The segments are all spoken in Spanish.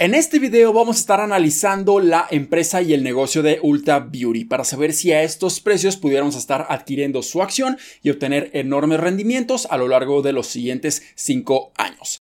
En este video vamos a estar analizando la empresa y el negocio de Ulta Beauty para saber si a estos precios pudiéramos estar adquiriendo su acción y obtener enormes rendimientos a lo largo de los siguientes 5 años.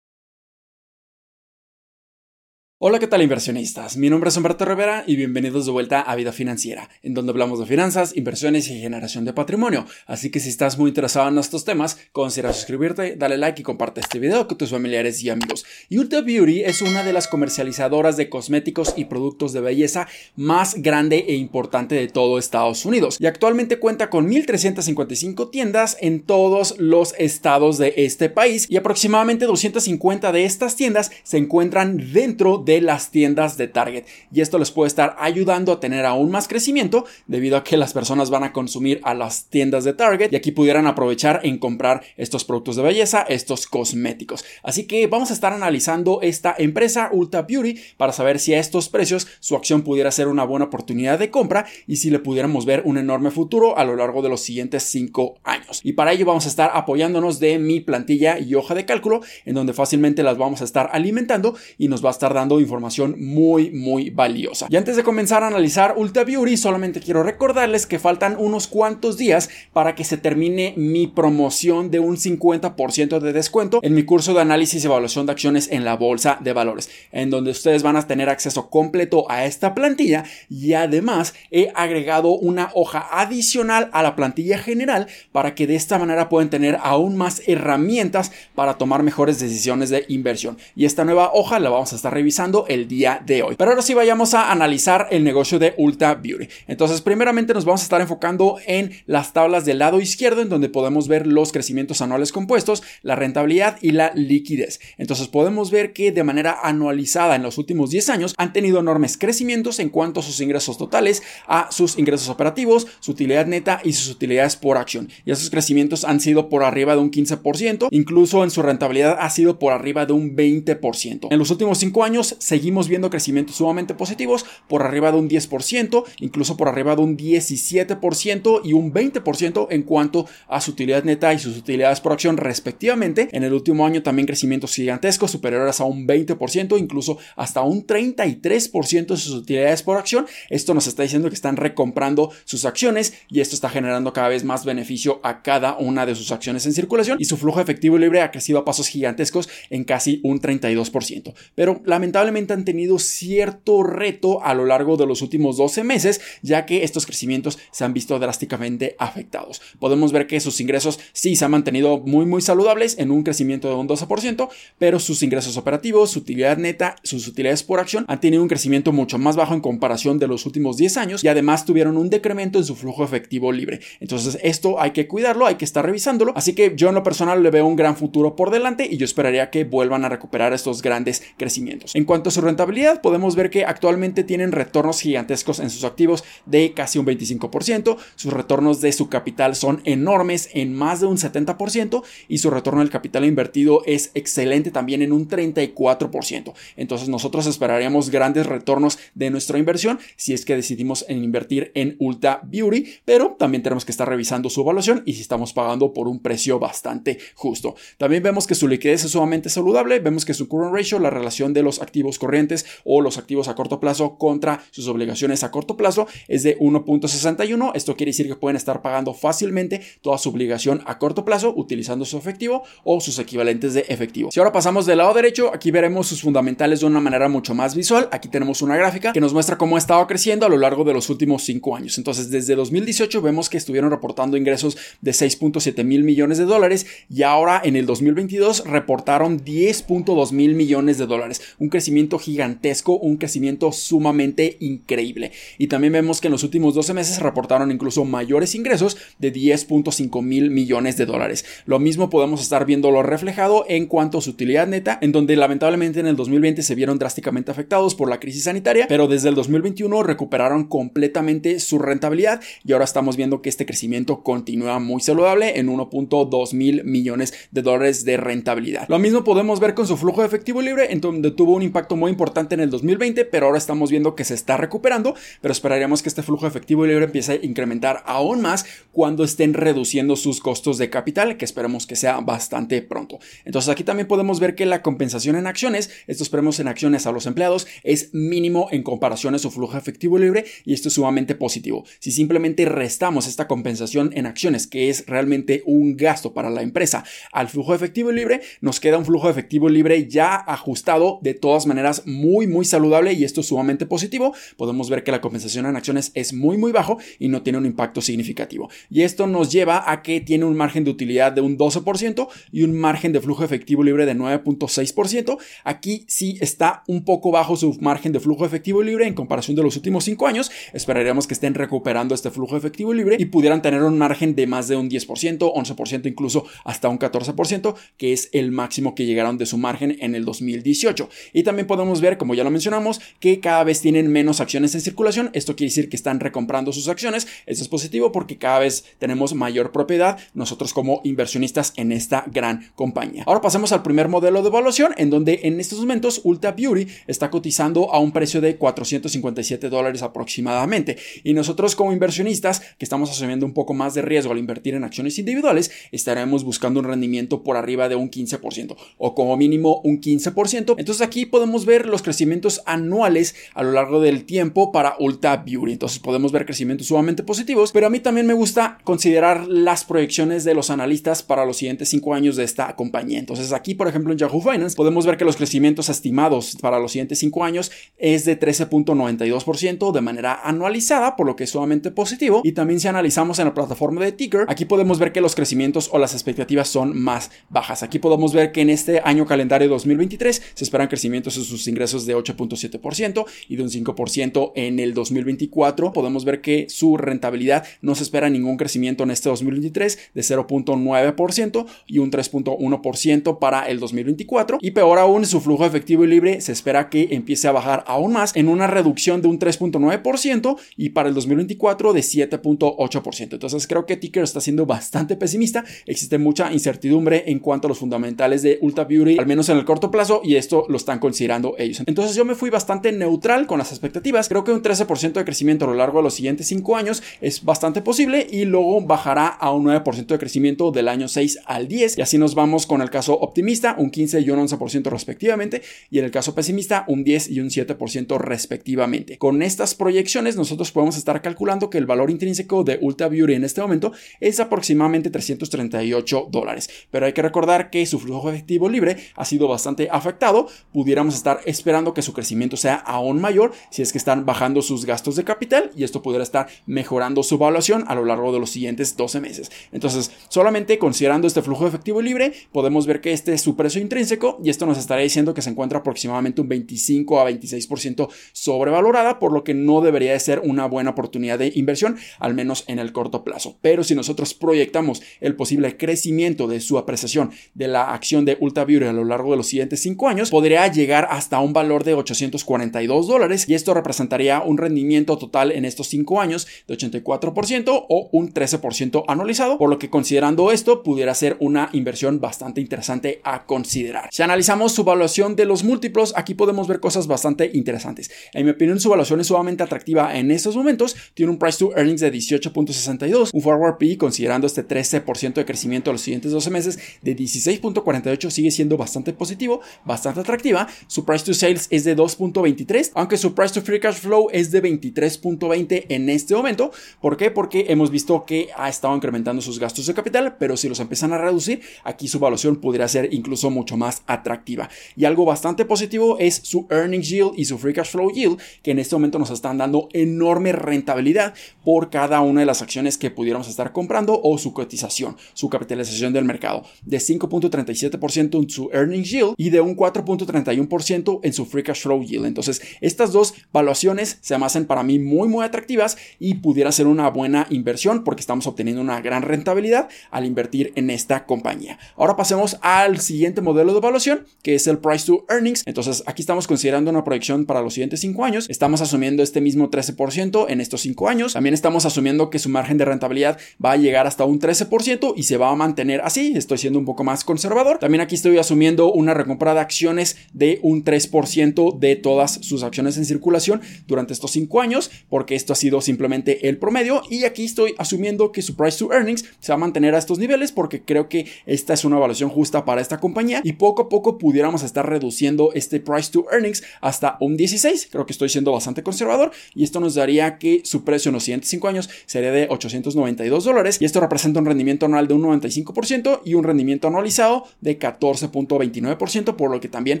Hola, ¿qué tal inversionistas? Mi nombre es Humberto Rivera y bienvenidos de vuelta a Vida Financiera, en donde hablamos de finanzas, inversiones y generación de patrimonio. Así que si estás muy interesado en estos temas, considera suscribirte, dale like y comparte este video con tus familiares y amigos. Ulta Beauty es una de las comercializadoras de cosméticos y productos de belleza más grande e importante de todo Estados Unidos y actualmente cuenta con 1.355 tiendas en todos los estados de este país y aproximadamente 250 de estas tiendas se encuentran dentro de las tiendas de Target y esto les puede estar ayudando a tener aún más crecimiento debido a que las personas van a consumir a las tiendas de Target y aquí pudieran aprovechar en comprar estos productos de belleza, estos cosméticos. Así que vamos a estar analizando esta empresa Ulta Beauty para saber si a estos precios su acción pudiera ser una buena oportunidad de compra y si le pudiéramos ver un enorme futuro a lo largo de los siguientes 5 años. Y para ello vamos a estar apoyándonos de mi plantilla y hoja de cálculo en donde fácilmente las vamos a estar alimentando y nos va a estar dando información muy, muy valiosa. Y antes de comenzar a analizar Ulta Beauty, solamente quiero recordarles que faltan unos cuantos días para que se termine mi promoción de un 50% de descuento en mi curso de análisis y evaluación de acciones en la bolsa de valores, en donde ustedes van a tener acceso completo a esta plantilla y además he agregado una hoja adicional a la plantilla general para que de esta manera puedan tener aún más herramientas para tomar mejores decisiones de inversión. Y esta nueva hoja la vamos a estar revisando el día de hoy. Pero ahora sí vayamos a analizar el negocio de Ulta Beauty. Entonces, primeramente nos vamos a estar enfocando en las tablas del lado izquierdo, en donde podemos ver los crecimientos anuales compuestos, la rentabilidad y la liquidez. Entonces, podemos ver que de manera anualizada en los últimos 10 años han tenido enormes crecimientos en cuanto a sus ingresos totales, a sus ingresos operativos, su utilidad neta y sus utilidades por acción. Y esos crecimientos han sido por arriba de un 15%, incluso en su rentabilidad ha sido por arriba de un 20%. En los últimos 5 años seguimos viendo crecimientos sumamente positivos por arriba de un 10%, incluso por arriba de un 17% y un 20% en cuanto a su utilidad neta y sus utilidades por acción respectivamente. En el último año también crecimientos gigantescos superiores a un 20%, incluso hasta un 33% de sus utilidades por acción. Esto nos está diciendo que están recomprando sus acciones y esto está generando cada vez más beneficio a cada una de sus acciones en circulación y su flujo efectivo libre ha crecido a pasos gigantescos en casi un 32%. Pero lamentablemente han tenido cierto reto a lo largo de los últimos 12 meses, ya que estos crecimientos se han visto drásticamente afectados. Podemos ver que sus ingresos sí se han mantenido muy muy saludables en un crecimiento de un 12%, pero sus ingresos operativos, su utilidad neta, sus utilidades por acción han tenido un crecimiento mucho más bajo en comparación de los últimos 10 años y además tuvieron un decremento en su flujo efectivo libre. Entonces esto hay que cuidarlo, hay que estar revisándolo, así que yo en lo personal le veo un gran futuro por delante y yo esperaría que vuelvan a recuperar estos grandes crecimientos. A su rentabilidad, podemos ver que actualmente tienen retornos gigantescos en sus activos de casi un 25%, sus retornos de su capital son enormes en más de un 70% y su retorno del capital invertido es excelente también en un 34%. Entonces nosotros esperaríamos grandes retornos de nuestra inversión si es que decidimos en invertir en Ulta Beauty, pero también tenemos que estar revisando su evaluación y si estamos pagando por un precio bastante justo. También vemos que su liquidez es sumamente saludable, vemos que su current ratio, la relación de los activos corrientes o los activos a corto plazo contra sus obligaciones a corto plazo es de 1.61. Esto quiere decir que pueden estar pagando fácilmente toda su obligación a corto plazo utilizando su efectivo o sus equivalentes de efectivo. Si ahora pasamos del lado derecho, aquí veremos sus fundamentales de una manera mucho más visual. Aquí tenemos una gráfica que nos muestra cómo ha estado creciendo a lo largo de los últimos 5 años. Entonces, desde 2018 vemos que estuvieron reportando ingresos de 6.7 mil millones de dólares y ahora en el 2022 reportaron 10.2 mil millones de dólares. Un crecimiento gigantesco, un crecimiento sumamente increíble. Y también vemos que en los últimos 12 meses reportaron incluso mayores ingresos de 10.5 mil millones de dólares. Lo mismo podemos estar viéndolo reflejado en cuanto a su utilidad neta, en donde lamentablemente en el 2020 se vieron drásticamente afectados por la crisis sanitaria, pero desde el 2021 recuperaron completamente su rentabilidad y ahora estamos viendo que este crecimiento continúa muy saludable en 1.2 mil millones de dólares de rentabilidad. Lo mismo podemos ver con su flujo de efectivo libre, en donde tuvo un impacto muy importante en el 2020, pero ahora estamos viendo que se está recuperando, pero esperaríamos que este flujo efectivo libre empiece a incrementar aún más cuando estén reduciendo sus costos de capital, que esperemos que sea bastante pronto. Entonces aquí también podemos ver que la compensación en acciones, estos premios en acciones a los empleados, es mínimo en comparación a su flujo efectivo libre y esto es sumamente positivo. Si simplemente restamos esta compensación en acciones, que es realmente un gasto para la empresa, al flujo efectivo libre, nos queda un flujo efectivo libre ya ajustado de todas maneras muy muy saludable y esto es sumamente positivo. Podemos ver que la compensación en acciones es muy muy bajo y no tiene un impacto significativo. Y esto nos lleva a que tiene un margen de utilidad de un 12% y un margen de flujo efectivo libre de 9.6%. Aquí sí está un poco bajo su margen de flujo efectivo libre en comparación de los últimos 5 años. Esperaríamos que estén recuperando este flujo efectivo libre y pudieran tener un margen de más de un 10%, 11%, incluso hasta un 14%, que es el máximo que llegaron de su margen en el 2018. Y también podemos ver, como ya lo mencionamos, que cada vez tienen menos acciones en circulación. Esto quiere decir que están recomprando sus acciones. Eso es positivo porque cada vez tenemos mayor propiedad nosotros como inversionistas en esta gran compañía. Ahora pasemos al primer modelo de evaluación en donde en estos momentos Ulta Beauty está cotizando a un precio de 457 dólares aproximadamente. Y nosotros como inversionistas que estamos asumiendo un poco más de riesgo al invertir en acciones individuales, estaremos buscando un rendimiento por arriba de un 15% o como mínimo un 15%. Entonces aquí podemos ver los crecimientos anuales a lo largo del tiempo para Ulta Beauty. Entonces podemos ver crecimientos sumamente positivos, pero a mí también me gusta considerar las proyecciones de los analistas para los siguientes 5 años de esta compañía. Entonces aquí, por ejemplo, en Yahoo Finance podemos ver que los crecimientos estimados para los siguientes 5 años es de 13.92% de manera anualizada, por lo que es sumamente positivo. Y también si analizamos en la plataforma de Ticker, aquí podemos ver que los crecimientos o las expectativas son más bajas. Aquí podemos ver que en este año calendario 2023 se esperan crecimientos sus ingresos de 8.7% y de un 5% en el 2024. Podemos ver que su rentabilidad no se espera ningún crecimiento en este 2023 de 0.9% y un 3.1% para el 2024. Y peor aún, su flujo efectivo y libre se espera que empiece a bajar aún más en una reducción de un 3.9% y para el 2024 de 7.8%. Entonces creo que Ticker está siendo bastante pesimista. Existe mucha incertidumbre en cuanto a los fundamentales de Ulta Beauty, al menos en el corto plazo, y esto lo están considerando ellos. Entonces yo me fui bastante neutral con las expectativas. Creo que un 13% de crecimiento a lo largo de los siguientes 5 años es bastante posible y luego bajará a un 9% de crecimiento del año 6 al 10 y así nos vamos con el caso optimista un 15 y un 11% respectivamente y en el caso pesimista un 10 y un 7% respectivamente. Con estas proyecciones nosotros podemos estar calculando que el valor intrínseco de Ulta Beauty en este momento es aproximadamente 338 dólares, pero hay que recordar que su flujo efectivo libre ha sido bastante afectado, pudiéramos estar esperando que su crecimiento sea aún mayor si es que están bajando sus gastos de capital y esto pudiera estar mejorando su evaluación a lo largo de los siguientes 12 meses. Entonces, solamente considerando este flujo efectivo libre, podemos ver que este es su precio intrínseco y esto nos estaría diciendo que se encuentra aproximadamente un 25 a 26% sobrevalorada, por lo que no debería de ser una buena oportunidad de inversión, al menos en el corto plazo. Pero si nosotros proyectamos el posible crecimiento de su apreciación de la acción de Ulta Beauty a lo largo de los siguientes 5 años, podría llegar hasta un valor de 842 dólares y esto representaría un rendimiento total en estos 5 años de 84% o un 13% anualizado, por lo que considerando esto pudiera ser una inversión bastante interesante a considerar. Si analizamos su evaluación de los múltiplos, aquí podemos ver cosas bastante interesantes. En mi opinión, su evaluación es sumamente atractiva en estos momentos, tiene un price to earnings de 18.62, un forward PE considerando este 13% de crecimiento a los siguientes 12 meses de 16.48 sigue siendo bastante positivo, bastante atractiva. Su price to sales es de 2.23, aunque su price to free cash flow es de 23.20 en este momento. ¿Por qué? Porque hemos visto que ha estado incrementando sus gastos de capital, pero si los empiezan a reducir, aquí su evaluación podría ser incluso mucho más atractiva. Y algo bastante positivo es su earnings yield y su free cash flow yield, que en este momento nos están dando enorme rentabilidad por cada una de las acciones que pudiéramos estar comprando o su cotización, su capitalización del mercado, de 5.37% en su earnings yield y de un 4.31% en su free cash flow yield. Entonces, estas dos valuaciones se hacen para mí muy muy atractivas y pudiera ser una buena inversión porque estamos obteniendo una gran rentabilidad al invertir en esta compañía. Ahora pasemos al siguiente modelo de evaluación, que es el price to earnings. Entonces, aquí estamos considerando una proyección para los siguientes 5 años. Estamos asumiendo este mismo 13% en estos 5 años. También estamos asumiendo que su margen de rentabilidad va a llegar hasta un 13% y se va a mantener así. Estoy siendo un poco más conservador. También aquí estoy asumiendo una recompra de acciones de un 3% de todas sus acciones en circulación durante estos 5 años, porque esto ha sido simplemente el promedio. Y aquí estoy asumiendo que su price to earnings se va a mantener a estos niveles, porque creo que esta es una evaluación justa para esta compañía. Y poco a poco pudiéramos estar reduciendo este price to earnings hasta un 16. Creo que estoy siendo bastante conservador. Y esto nos daría que su precio en los siguientes 5 años sería de 892 dólares. Y esto representa un rendimiento anual de un 95% y un rendimiento anualizado de 14.29%, por lo que también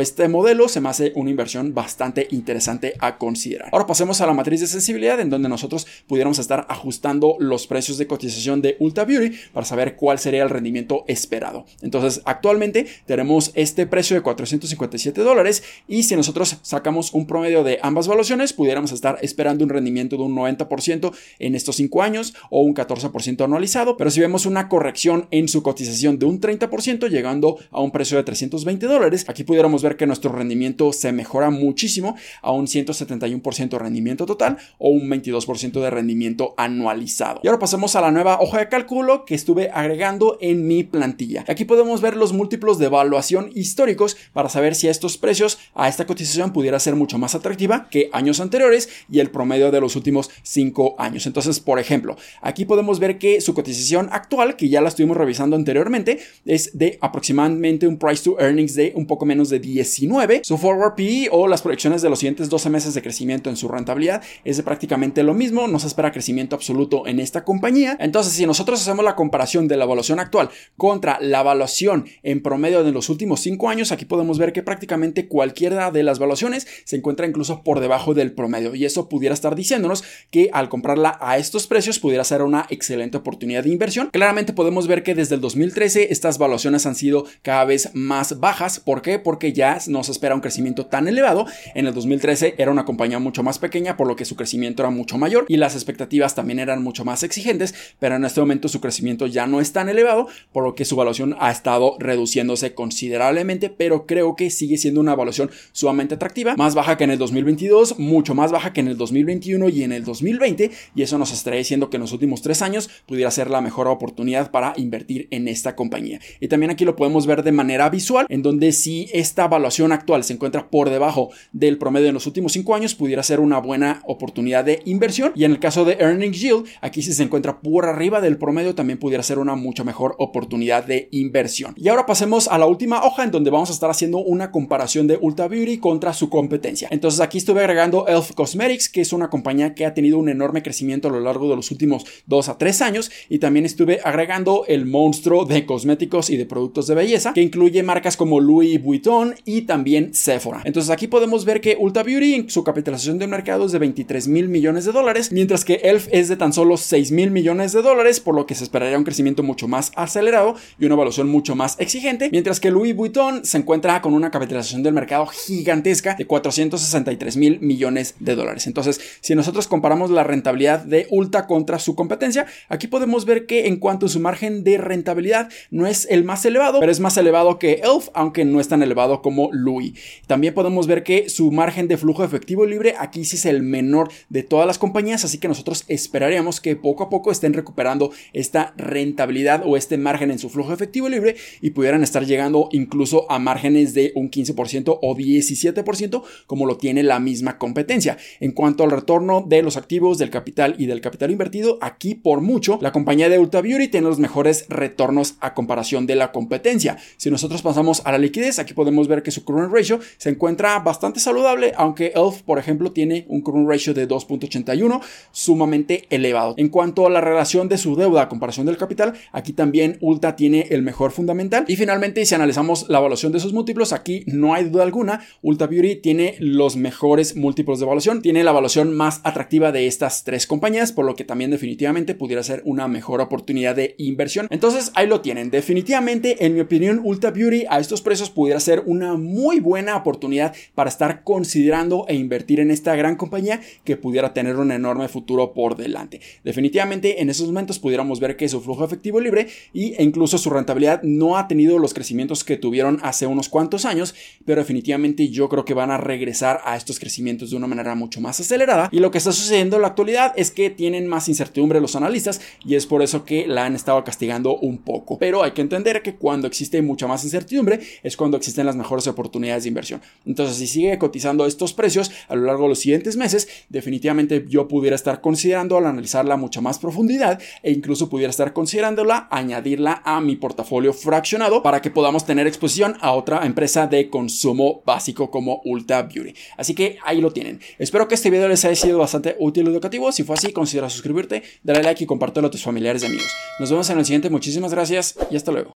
este modelo se me hace una inversión bastante interesante a considerar. Ahora pasemos a la matriz de sensibilidad en donde nosotros pudiéramos estar ajustando los precios de cotización de Ulta Beauty para saber cuál sería el rendimiento esperado. Entonces actualmente tenemos este precio de 457 dólares y si nosotros sacamos un promedio de ambas valuaciones pudiéramos estar esperando un rendimiento de un 90% en estos 5 años o un 14% anualizado, pero si vemos una corrección en su cotización de un 30% llegando a un precio de 320 dólares, aquí pudiéramos ver que nuestro rendimiento se mejora muchísimo a un 171% de rendimiento total o un 22% de rendimiento anualizado. Y ahora pasamos a la nueva hoja de cálculo que estuve agregando en mi plantilla. Aquí podemos ver los múltiplos de evaluación históricos para saber si estos precios a esta cotización pudiera ser mucho más atractiva que años anteriores y el promedio de los últimos 5 años. Entonces, por ejemplo, aquí podemos ver que su cotización actual, que ya la estuvimos revisando anteriormente, es de aproximadamente un price to earnings de un poco menos de 19. Su forward PE o las proyecciones de los siguientes 12 meses de crecimiento en su rentabilidad es de prácticamente lo mismo, no se espera crecimiento absoluto en esta compañía. Entonces, si nosotros hacemos la comparación de la evaluación actual contra la evaluación en promedio de los últimos 5 años, aquí podemos ver que prácticamente cualquiera de las evaluaciones se encuentra incluso por debajo del promedio y eso pudiera estar diciéndonos que al comprarla a estos precios pudiera ser una excelente oportunidad de inversión. Claramente podemos ver que desde el 2013 estas evaluaciones han sido cada vez más bajas. ¿Por qué? Porque ya no se espera un crecimiento tan elevado. En el 2013 era una compañía mucho más pequeña, por lo que su crecimiento era mucho mayor y las expectativas también eran mucho más exigentes, pero en este momento su crecimiento ya no es tan elevado, por lo que su evaluación ha estado reduciéndose considerablemente, pero creo que sigue siendo una evaluación sumamente atractiva, más baja que en el 2022, mucho más baja que en el 2021 y en el 2020, y eso nos estaría diciendo que en los últimos tres años pudiera ser la mejor oportunidad para invertir en esta compañía. Y también aquí lo podemos ver de manera visual, en donde si esta evaluación actual se encuentra por debajo del promedio en los últimos cinco años, pudiera ser una buena oportunidad de inversión. Y en el caso de Earnings Yield, aquí si se encuentra por arriba del promedio, también pudiera ser una mucho mejor oportunidad de inversión. Y ahora pasemos a la última hoja en donde vamos a estar haciendo una comparación de Ulta Beauty contra su competencia. Entonces aquí estuve agregando Elf Cosmetics, que es una compañía que ha tenido un enorme crecimiento a lo largo de los últimos dos a tres años. Y también estuve agregando el monstruo de cosméticos y de productos de belleza, que incluye marcas como Louis Vuitton y también Sephora. Entonces aquí podemos ver que Ulta Beauty en su capitalización de mercado es de 23 mil millones de dólares, mientras que Elf es de tan solo 6 mil millones de dólares, por lo que se esperaría un crecimiento mucho más acelerado y una evaluación mucho más exigente, mientras que Louis Vuitton se encuentra con una capitalización del mercado gigantesca de 463 mil millones de dólares. Entonces, si nosotros comparamos la rentabilidad de Ulta contra su competencia, aquí podemos ver que en cuanto a su margen de rentabilidad no es el más elevado, pero es más elevado que Elf, aunque no es tan elevado como Louis. También podemos ver que su margen de flujo efectivo libre aquí sí es el menor de todas las compañías, así que nosotros esperaríamos que poco a poco estén recuperando esta rentabilidad o este margen en su flujo efectivo libre y pudieran estar llegando incluso a márgenes de un 15% o 17% como lo tiene la misma competencia. En cuanto al retorno de los activos, del capital y del capital invertido, aquí por mucho la compañía de Ulta Beauty tiene los mejores retornos a comparación de la competencia. Si nosotros pasamos a la liquidez, aquí podemos ver que su current ratio se encuentra bastante saludable, aunque Elf, por ejemplo, tiene un current ratio de 2.81 sumamente elevado. En cuanto a la relación de su deuda a comparación del capital, aquí también Ulta tiene el mejor fundamental. Y finalmente, si analizamos la evaluación de sus múltiplos, aquí no hay duda alguna, Ulta Beauty tiene los mejores múltiplos de evaluación, tiene la evaluación más atractiva de estas tres compañías, por lo que también definitivamente pudiera ser una mejor oportunidad de inversión. Entonces ahí lo tienen. Definitivamente, en mi opinión, Ulta Beauty a estos precios pudiera ser una muy buena oportunidad para estar considerando e invertir en esta gran compañía que pudiera tener un enorme futuro por delante. Definitivamente en esos momentos pudiéramos ver que su flujo efectivo libre e incluso su rentabilidad no ha tenido los crecimientos que tuvieron hace unos cuantos años, pero definitivamente yo creo que van a regresar a estos crecimientos de una manera mucho más acelerada. Y lo que está sucediendo en la actualidad es que tienen más incertidumbre los analistas y es por eso que la han estado castigando un poco. Pero hay que entender que cuando existe mucha más incertidumbre es cuando existen las mejores mejores oportunidades de inversión. Entonces, si sigue cotizando estos precios a lo largo de los siguientes meses, definitivamente yo pudiera estar considerando al analizarla mucha más profundidad e incluso pudiera estar considerándola añadirla a mi portafolio fraccionado para que podamos tener exposición a otra empresa de consumo básico como Ulta Beauty. Así que ahí lo tienen. Espero que este video les haya sido bastante útil y educativo. Si fue así, considera suscribirte, darle like y compártelo a tus familiares y amigos. Nos vemos en el siguiente. Muchísimas gracias y hasta luego.